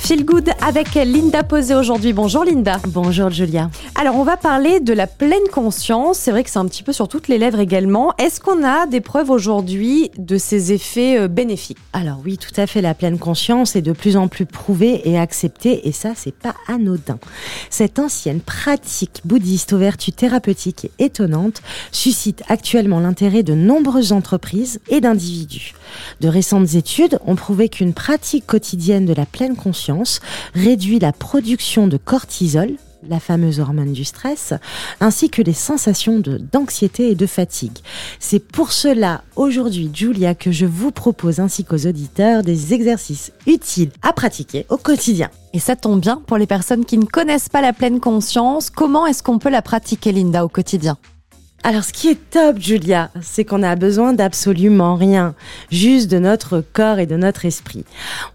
Feel Good avec Linda Posé aujourd'hui. Bonjour Linda. Bonjour Julia. Alors on va parler de la pleine conscience. C'est vrai que c'est un petit peu sur toutes les lèvres également. Est-ce qu'on a des preuves aujourd'hui de ces effets euh, bénéfiques? Alors oui, tout à fait. La pleine conscience est de plus en plus prouvée et acceptée et ça, c'est pas anodin. Cette ancienne pratique bouddhiste aux vertus thérapeutiques et étonnantes suscite actuellement l'intérêt de nombreuses entreprises et d'individus. De récentes études ont prouvé qu'une pratique quotidienne de la pleine conscience réduit la production de cortisol, la fameuse hormone du stress, ainsi que les sensations d'anxiété et de fatigue. C'est pour cela, aujourd'hui, Julia, que je vous propose, ainsi qu'aux auditeurs, des exercices utiles à pratiquer au quotidien. Et ça tombe bien pour les personnes qui ne connaissent pas la pleine conscience. Comment est-ce qu'on peut la pratiquer, Linda, au quotidien? Alors, ce qui est top, Julia, c'est qu'on a besoin d'absolument rien, juste de notre corps et de notre esprit.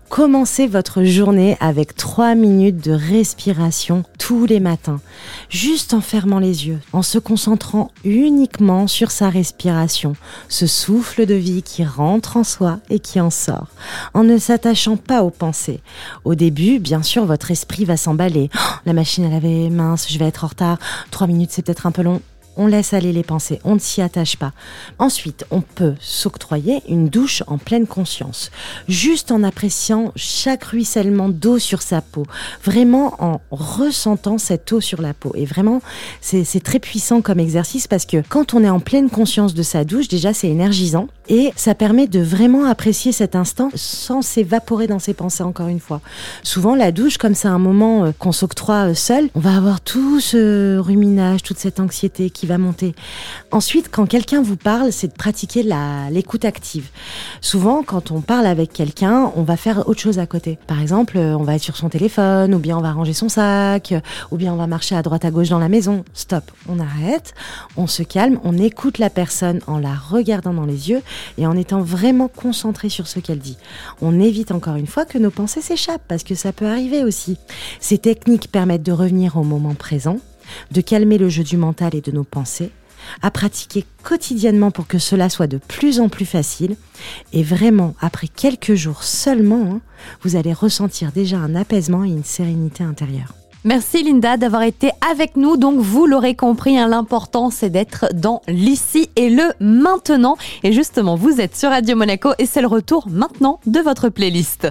Commencez votre journée avec trois minutes de respiration tous les matins, juste en fermant les yeux, en se concentrant uniquement sur sa respiration, ce souffle de vie qui rentre en soi et qui en sort, en ne s'attachant pas aux pensées. Au début, bien sûr, votre esprit va s'emballer. Oh, la machine à laver, mince, je vais être en retard. Trois minutes, c'est peut-être un peu long on laisse aller les pensées, on ne s'y attache pas. Ensuite, on peut s'octroyer une douche en pleine conscience, juste en appréciant chaque ruissellement d'eau sur sa peau, vraiment en ressentant cette eau sur la peau. Et vraiment, c'est très puissant comme exercice parce que quand on est en pleine conscience de sa douche, déjà c'est énergisant et ça permet de vraiment apprécier cet instant sans s'évaporer dans ses pensées encore une fois. Souvent, la douche, comme c'est un moment euh, qu'on s'octroie euh, seul, on va avoir tout ce ruminage, toute cette anxiété va monter. Ensuite, quand quelqu'un vous parle, c'est de pratiquer l'écoute active. Souvent, quand on parle avec quelqu'un, on va faire autre chose à côté. Par exemple, on va être sur son téléphone, ou bien on va ranger son sac, ou bien on va marcher à droite à gauche dans la maison. Stop, on arrête, on se calme, on écoute la personne en la regardant dans les yeux et en étant vraiment concentré sur ce qu'elle dit. On évite encore une fois que nos pensées s'échappent, parce que ça peut arriver aussi. Ces techniques permettent de revenir au moment présent de calmer le jeu du mental et de nos pensées, à pratiquer quotidiennement pour que cela soit de plus en plus facile. Et vraiment, après quelques jours seulement, hein, vous allez ressentir déjà un apaisement et une sérénité intérieure. Merci Linda d'avoir été avec nous. Donc vous l'aurez compris, hein, l'important c'est d'être dans l'ici et le maintenant. Et justement, vous êtes sur Radio Monaco et c'est le retour maintenant de votre playlist.